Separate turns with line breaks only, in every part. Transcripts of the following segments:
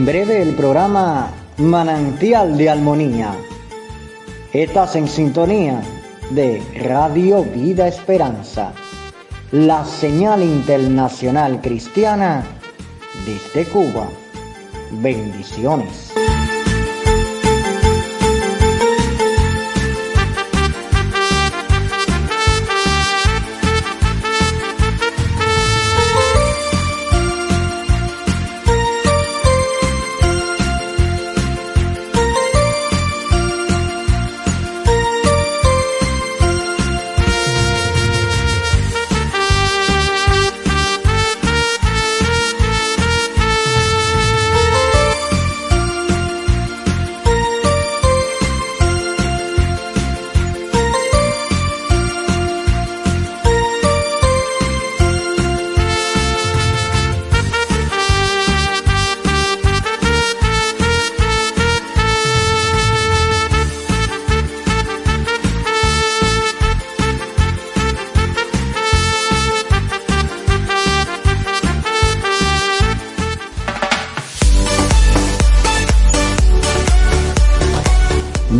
En breve el programa Manantial de Armonía. Estás en sintonía de Radio Vida Esperanza, la señal internacional cristiana desde Cuba. Bendiciones.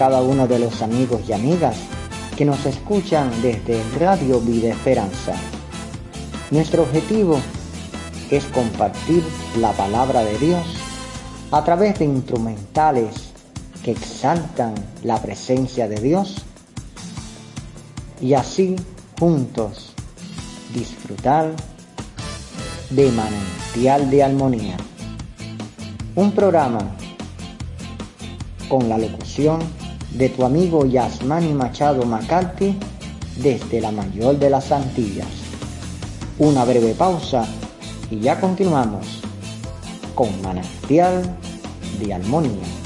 Cada uno de los amigos y amigas que nos escuchan desde Radio Vida Esperanza. Nuestro objetivo es compartir la palabra de Dios a través de instrumentales que exaltan la presencia de Dios y así juntos disfrutar de manantial de armonía. Un programa con la locución de tu amigo Yasmani Machado McCarthy desde la mayor de las Antillas. Una breve pausa y ya continuamos con Manantial de Armonía.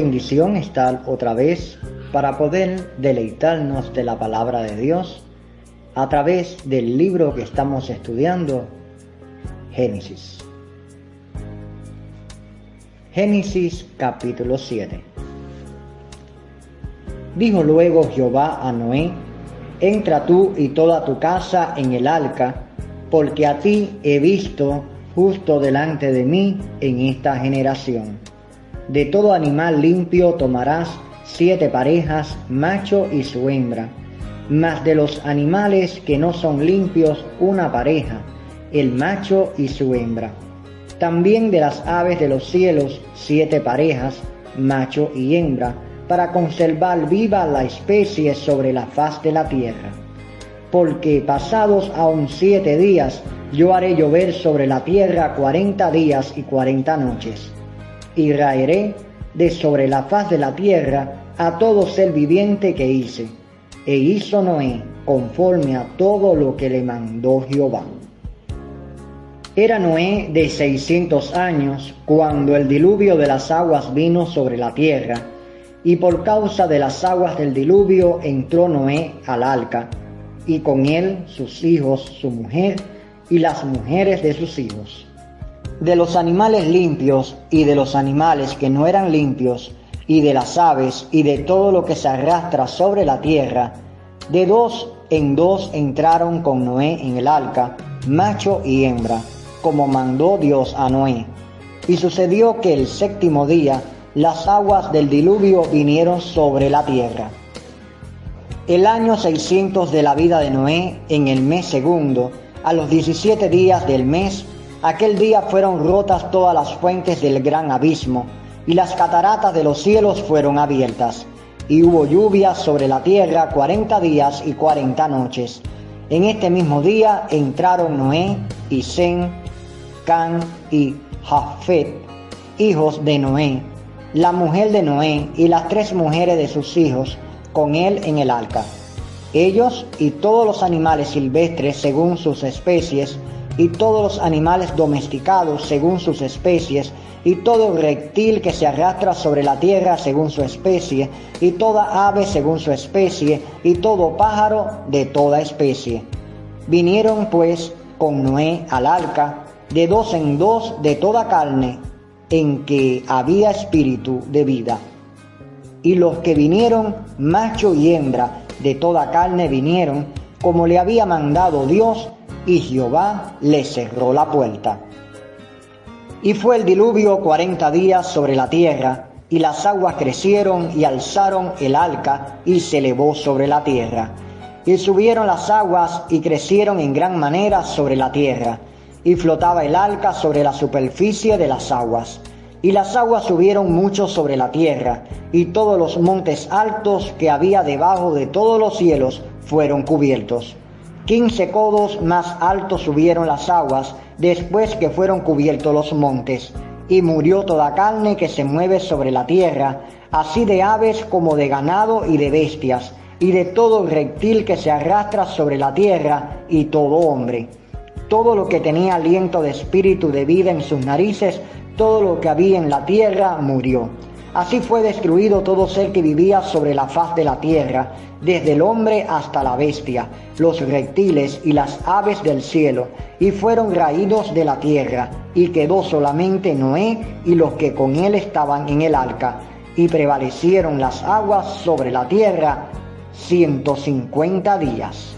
Bendición estar otra vez para poder deleitarnos de la palabra de Dios a través del libro que estamos estudiando, Génesis. Génesis capítulo 7. Dijo luego Jehová a Noé, entra tú y toda tu casa en el arca, porque a ti he visto justo delante de mí en esta generación. De todo animal limpio tomarás siete parejas, macho y su hembra, mas de los animales que no son limpios una pareja, el macho y su hembra. También de las aves de los cielos siete parejas, macho y hembra, para conservar viva la especie sobre la faz de la tierra. Porque pasados aún siete días, yo haré llover sobre la tierra cuarenta días y cuarenta noches, y raeré de sobre la faz de la tierra a todo ser viviente que hice. E hizo Noé conforme a todo lo que le mandó Jehová. Era Noé de seiscientos años cuando el diluvio de las aguas vino sobre la tierra, y por causa de las aguas del diluvio entró Noé al arca, y con él sus hijos, su mujer y las mujeres de sus hijos. De los animales limpios y de los animales que no eran limpios, y de las aves y de todo lo que se arrastra sobre la tierra, de dos en dos entraron con Noé en el arca, macho y hembra, como mandó Dios a Noé. Y sucedió que el séptimo día las aguas del diluvio vinieron sobre la tierra. El año 600 de la vida de Noé, en el mes segundo, a los 17 días del mes, aquel día fueron rotas todas las fuentes del gran abismo, y las cataratas de los cielos fueron abiertas, y hubo lluvia sobre la tierra cuarenta días y cuarenta noches. En este mismo día entraron Noé y Sem, Can y Jafet, hijos de Noé, la mujer de Noé y las tres mujeres de sus hijos con él en el arca. Ellos y todos los animales silvestres según sus especies, y todos los animales domesticados según sus especies, y todo reptil que se arrastra sobre la tierra según su especie, y toda ave según su especie, y todo pájaro de toda especie. Vinieron pues con Noé al arca, de dos en dos de toda carne, en que había espíritu de vida. Y los que vinieron, macho y hembra, de toda carne vinieron, como le había mandado Dios, y Jehová le cerró la puerta. Y fue el diluvio cuarenta días sobre la tierra, y las aguas crecieron y alzaron el arca y se elevó sobre la tierra. Y subieron las aguas y crecieron en gran manera sobre la tierra y flotaba el arca sobre la superficie de las aguas. Y las aguas subieron mucho sobre la tierra, y todos los montes altos que había debajo de todos los cielos fueron cubiertos. Quince codos más altos subieron las aguas después que fueron cubiertos los montes, y murió toda carne que se mueve sobre la tierra, así de aves como de ganado y de bestias, y de todo reptil que se arrastra sobre la tierra, y todo hombre todo lo que tenía aliento de espíritu de vida en sus narices, todo lo que había en la tierra murió. Así fue destruido todo ser que vivía sobre la faz de la tierra, desde el hombre hasta la bestia, los reptiles y las aves del cielo, y fueron raídos de la tierra, y quedó solamente Noé y los que con él estaban en el arca, y prevalecieron las aguas sobre la tierra ciento cincuenta días.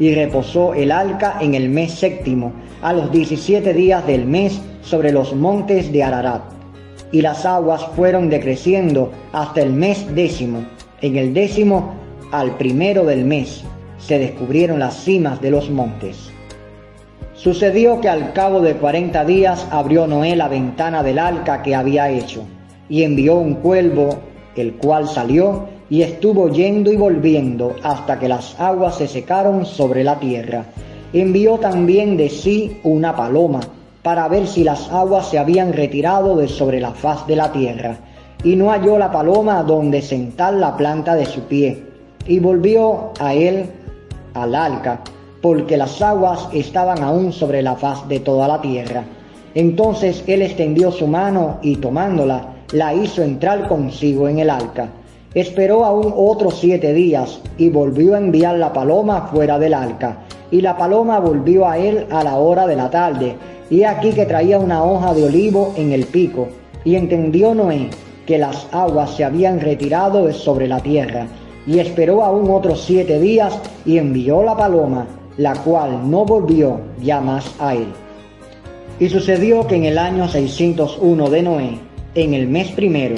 y reposó el arca en el mes séptimo, a los diecisiete días del mes, sobre los montes de Ararat. Y las aguas fueron decreciendo hasta el mes décimo. En el décimo, al primero del mes, se descubrieron las cimas de los montes. Sucedió que al cabo de cuarenta días abrió Noé la ventana del arca que había hecho, y envió un cuervo, el cual salió y estuvo yendo y volviendo hasta que las aguas se secaron sobre la tierra. Envió también de sí una paloma, para ver si las aguas se habían retirado de sobre la faz de la tierra, y no halló la paloma donde sentar la planta de su pie, y volvió a él al arca, porque las aguas estaban aún sobre la faz de toda la tierra. Entonces él extendió su mano y tomándola, la hizo entrar consigo en el arca. Esperó aún otros siete días y volvió a enviar la paloma fuera del arca. Y la paloma volvió a él a la hora de la tarde, y aquí que traía una hoja de olivo en el pico. Y entendió Noé que las aguas se habían retirado de sobre la tierra. Y esperó aún otros siete días y envió la paloma la cual no volvió ya más a él. Y sucedió que en el año 601 de Noé, en el mes primero,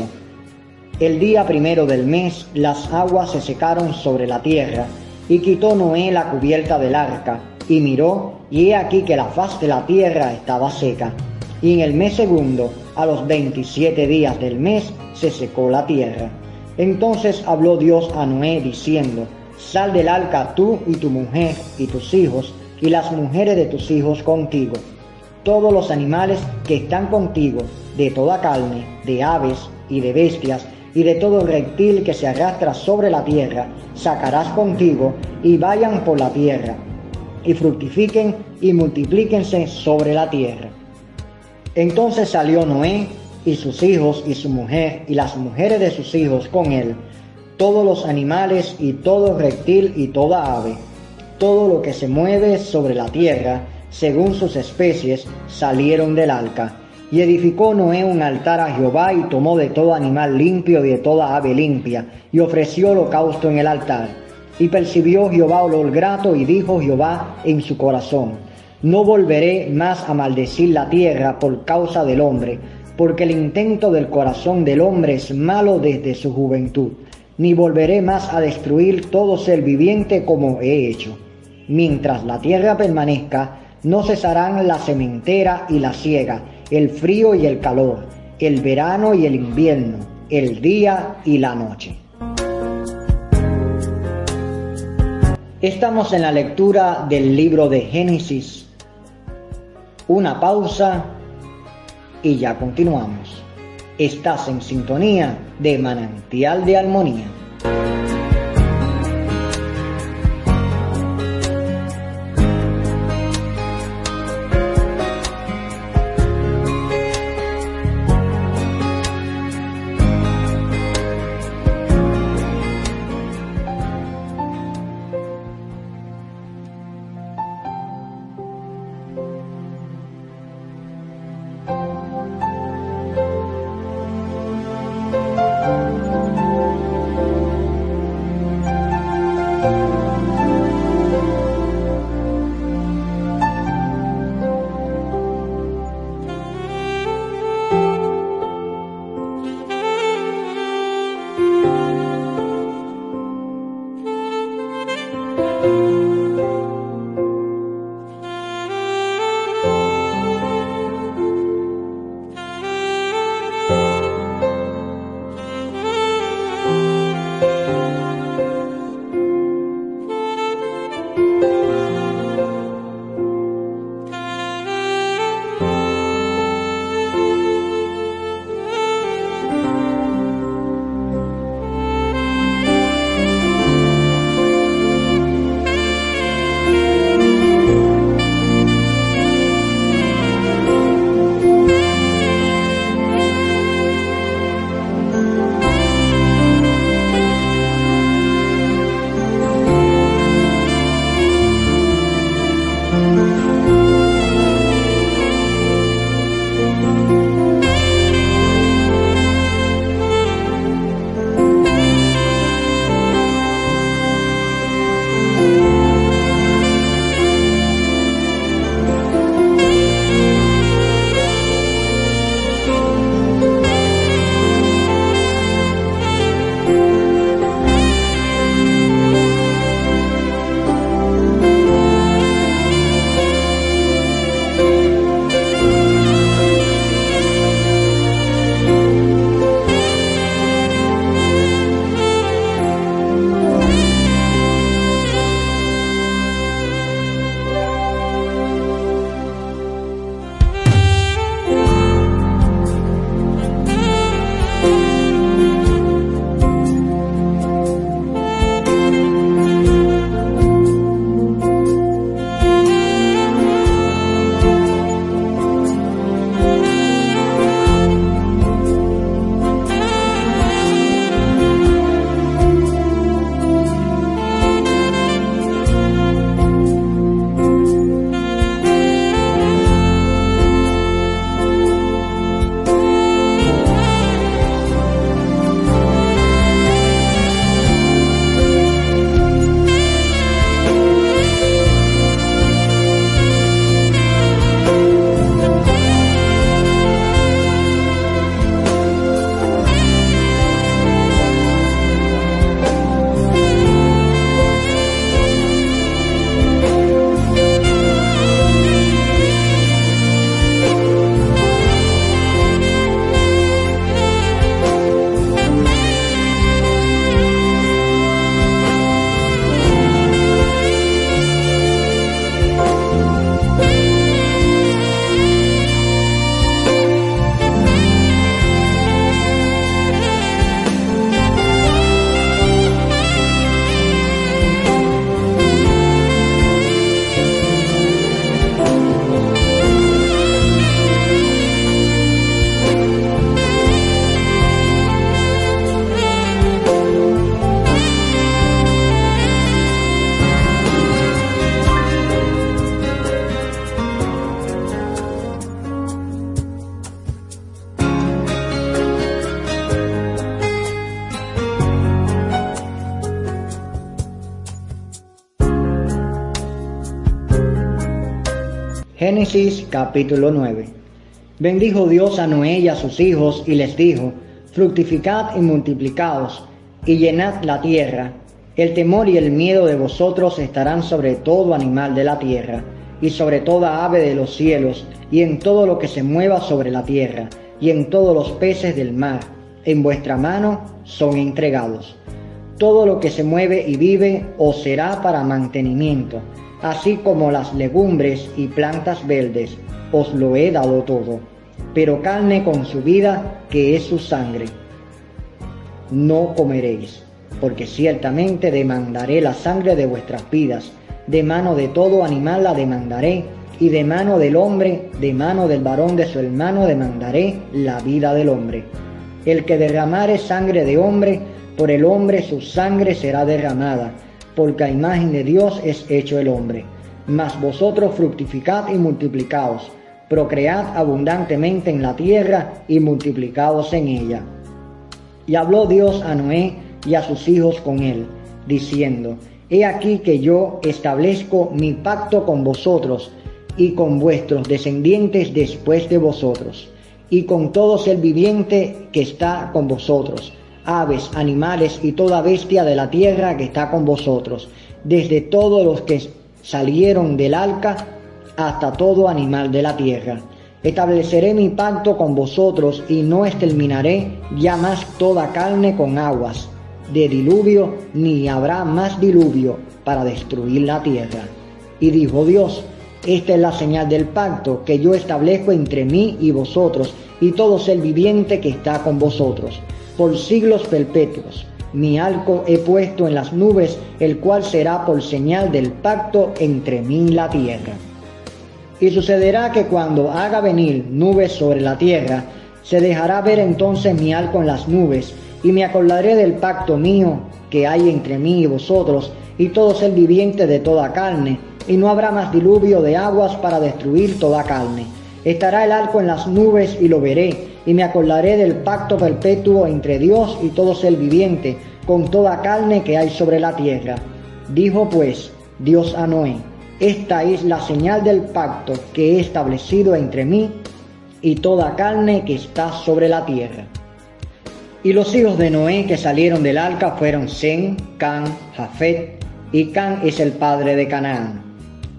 el día primero del mes, las aguas se secaron sobre la tierra, y quitó Noé la cubierta del arca, y miró, y he aquí que la faz de la tierra estaba seca. Y en el mes segundo, a los veintisiete días del mes, se secó la tierra. Entonces habló Dios a Noé diciendo, Sal del arca tú y tu mujer y tus hijos y las mujeres de tus hijos contigo. Todos los animales que están contigo, de toda carne, de aves y de bestias, y de todo reptil que se arrastra sobre la tierra, sacarás contigo y vayan por la tierra, y fructifiquen y multiplíquense sobre la tierra. Entonces salió Noé y sus hijos y su mujer y las mujeres de sus hijos con él, todos los animales y todo reptil y toda ave, todo lo que se mueve sobre la tierra, según sus especies, salieron del arca. Y edificó Noé un altar a Jehová y tomó de todo animal limpio y de toda ave limpia, y ofreció holocausto en el altar. Y percibió Jehová olor grato y dijo Jehová en su corazón, no volveré más a maldecir la tierra por causa del hombre, porque el intento del corazón del hombre es malo desde su juventud ni volveré más a destruir todo ser viviente como he hecho. Mientras la tierra permanezca, no cesarán la sementera y la siega, el frío y el calor, el verano y el invierno, el día y la noche. Estamos en la lectura del libro de Génesis. Una pausa y ya continuamos. Estás en sintonía de manantial de armonía. Génesis capítulo 9. Bendijo Dios a Noé y a sus hijos y les dijo, fructificad y multiplicaos y llenad la tierra. El temor y el miedo de vosotros estarán sobre todo animal de la tierra y sobre toda ave de los cielos y en todo lo que se mueva sobre la tierra y en todos los peces del mar. En vuestra mano son entregados. Todo lo que se mueve y vive os será para mantenimiento así como las legumbres y plantas verdes, os lo he dado todo, pero carne con su vida, que es su sangre, no comeréis, porque ciertamente demandaré la sangre de vuestras vidas, de mano de todo animal la demandaré, y de mano del hombre, de mano del varón de su hermano demandaré la vida del hombre. El que derramare sangre de hombre, por el hombre su sangre será derramada porque a imagen de Dios es hecho el hombre. Mas vosotros fructificad y multiplicaos, procread abundantemente en la tierra y multiplicaos en ella. Y habló Dios a Noé y a sus hijos con él, diciendo, He aquí que yo establezco mi pacto con vosotros y con vuestros descendientes después de vosotros, y con todo ser viviente que está con vosotros aves, animales y toda bestia de la tierra que está con vosotros, desde todos los que salieron del arca hasta todo animal de la tierra. Estableceré mi pacto con vosotros y no exterminaré ya más toda carne con aguas de diluvio, ni habrá más diluvio para destruir la tierra. Y dijo Dios, esta es la señal del pacto que yo establezco entre mí y vosotros y todo ser viviente que está con vosotros por siglos perpetuos. Mi arco he puesto en las nubes, el cual será por señal del pacto entre mí y la tierra. Y sucederá que cuando haga venir nubes sobre la tierra, se dejará ver entonces mi arco en las nubes, y me acordaré del pacto mío que hay entre mí y vosotros, y todo ser viviente de toda carne, y no habrá más diluvio de aguas para destruir toda carne. Estará el arco en las nubes y lo veré, y me acordaré del pacto perpetuo entre Dios y todo ser viviente, con toda carne que hay sobre la tierra. Dijo pues Dios a Noé, esta es la señal del pacto que he establecido entre mí y toda carne que está sobre la tierra. Y los hijos de Noé que salieron del arca fueron Sem, Can, Jafet, y Can es el padre de Canaán.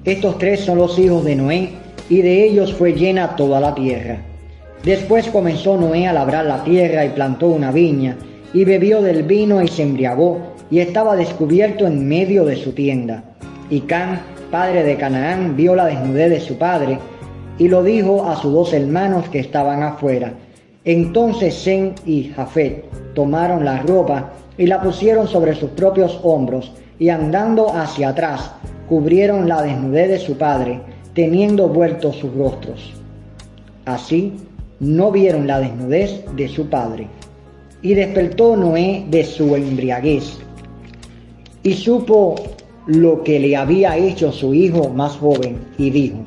Estos tres son los hijos de Noé, y de ellos fue llena toda la tierra. Después comenzó Noé a labrar la tierra y plantó una viña, y bebió del vino y se embriagó, y estaba descubierto en medio de su tienda. Y Can, padre de Canaán, vio la desnudez de su padre, y lo dijo a sus dos hermanos que estaban afuera. Entonces Sem y Jafet tomaron la ropa y la pusieron sobre sus propios hombros, y andando hacia atrás, cubrieron la desnudez de su padre, teniendo vueltos sus rostros. Así no vieron la desnudez de su padre. Y despertó Noé de su embriaguez, y supo lo que le había hecho su hijo más joven, y dijo,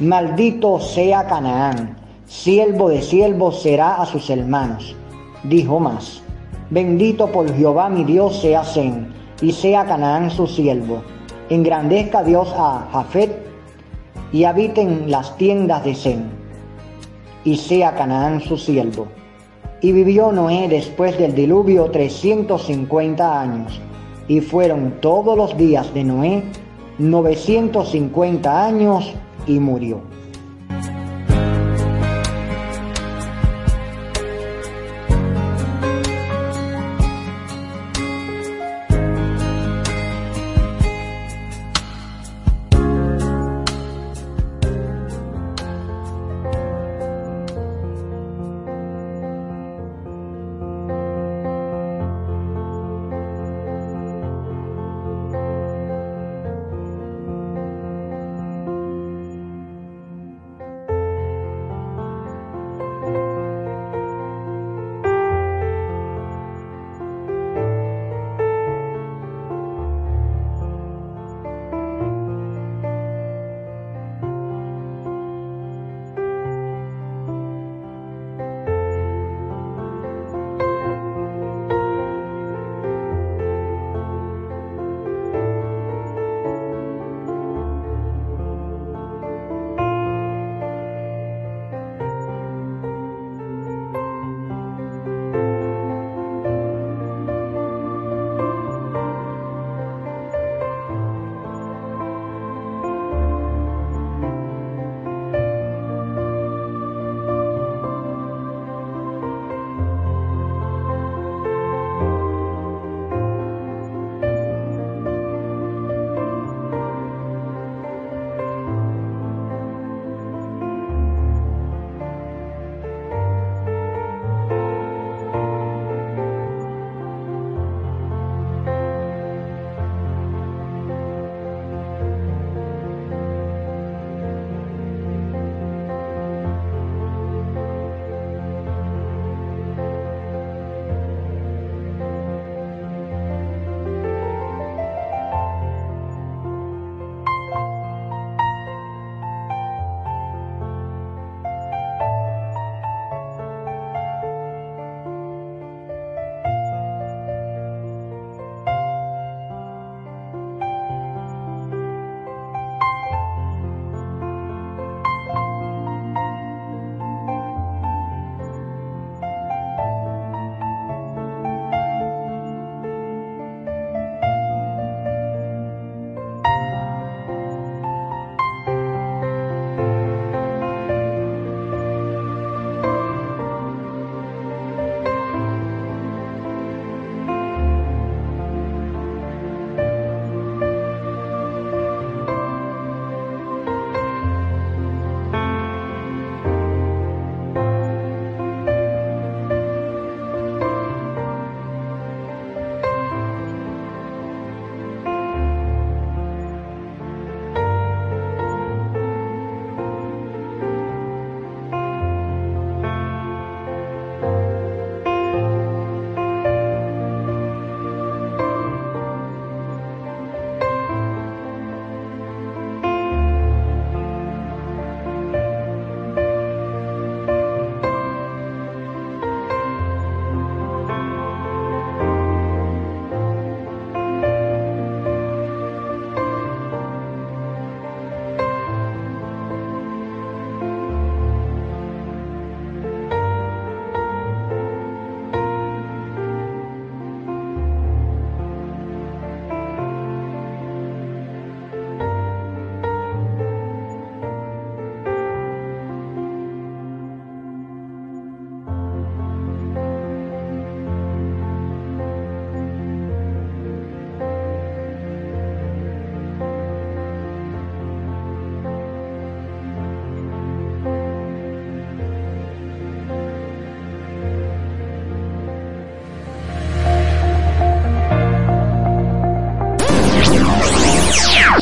Maldito sea Canaán, siervo de siervos será a sus hermanos. Dijo más, Bendito por Jehová mi Dios sea Sen, y sea Canaán su siervo. Engrandezca Dios a Jafet, y habiten las tiendas de Sem, y sea Canaán su siervo. Y vivió Noé después del diluvio trescientos cincuenta años, y fueron todos los días de Noé novecientos cincuenta años, y murió.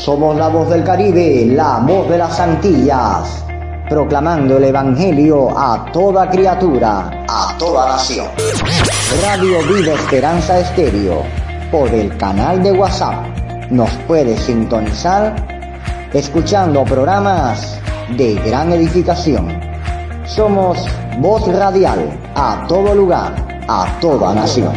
Somos la voz del Caribe, la voz de las Antillas, proclamando el Evangelio a toda criatura, a toda nación. Radio Vida Esperanza Estéreo, por el canal de WhatsApp. Nos puede sintonizar escuchando programas de gran edificación. Somos voz radial a todo lugar, a toda nación.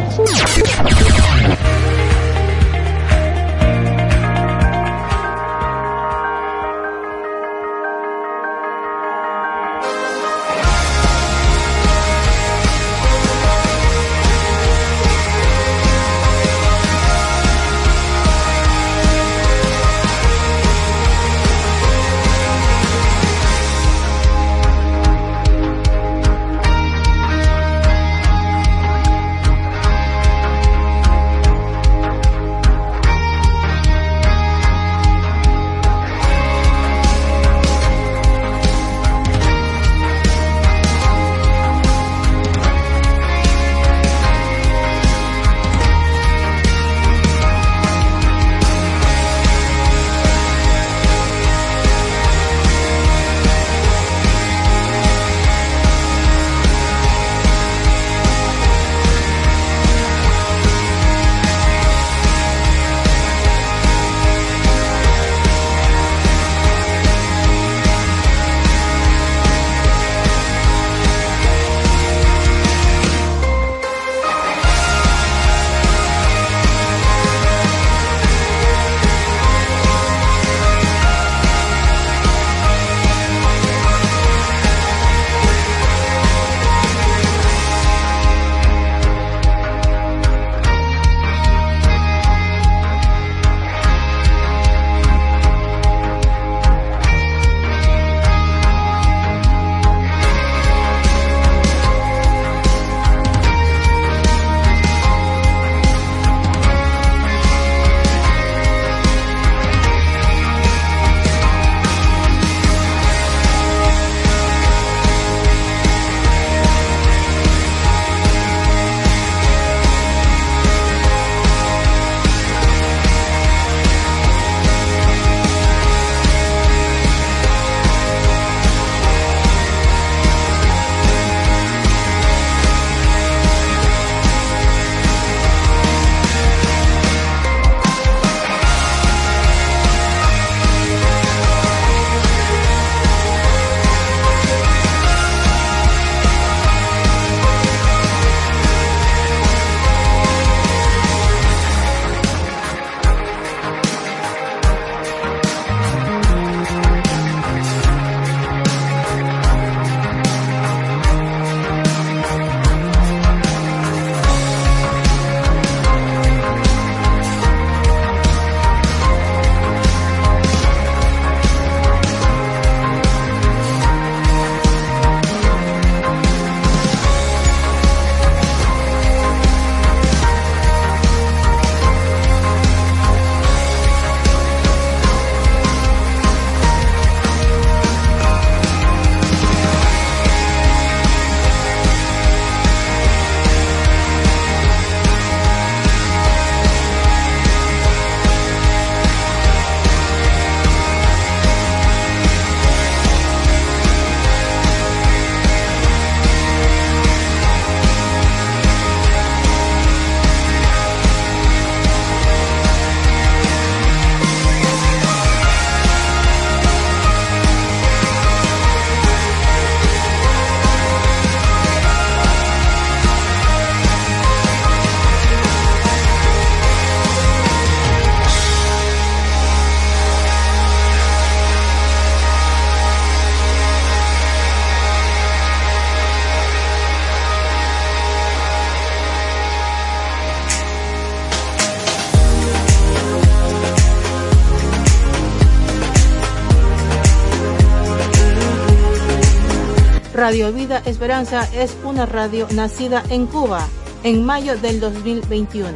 Esperanza es una radio nacida en Cuba en mayo del 2021.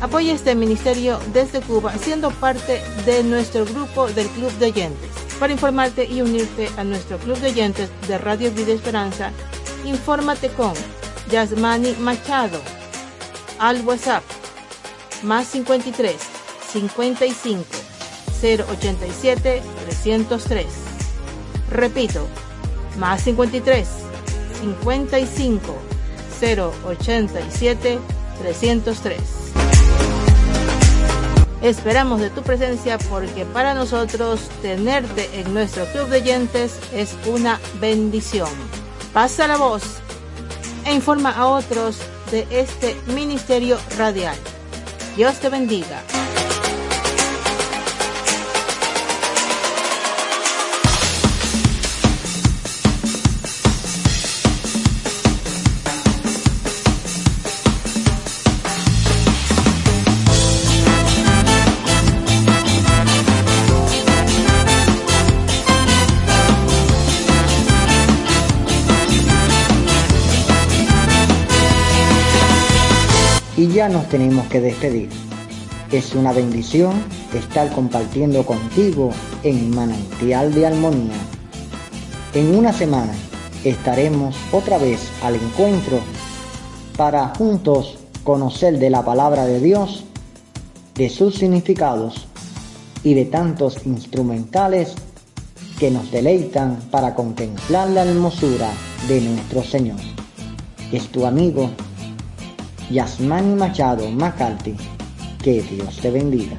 Apoya este ministerio desde Cuba siendo parte de nuestro grupo del Club de Oyentes. Para informarte y unirte a nuestro Club de Oyentes de Radio Vida Esperanza, infórmate con Yasmani Machado al WhatsApp más 53 55 087 303. Repito, más 53 55 087 303. Esperamos de tu presencia porque para nosotros tenerte en nuestro club de oyentes es una bendición. Pasa la voz e informa a otros de este ministerio radial. Dios te bendiga.
Ya nos tenemos que despedir. Es una bendición estar compartiendo contigo en Manantial de Armonía. En una semana estaremos otra vez al encuentro para juntos conocer de la palabra de Dios, de sus significados y de tantos instrumentales que nos deleitan para contemplar la hermosura de nuestro Señor. Es tu amigo Yasmani Machado Macalti. Que Dios te bendiga.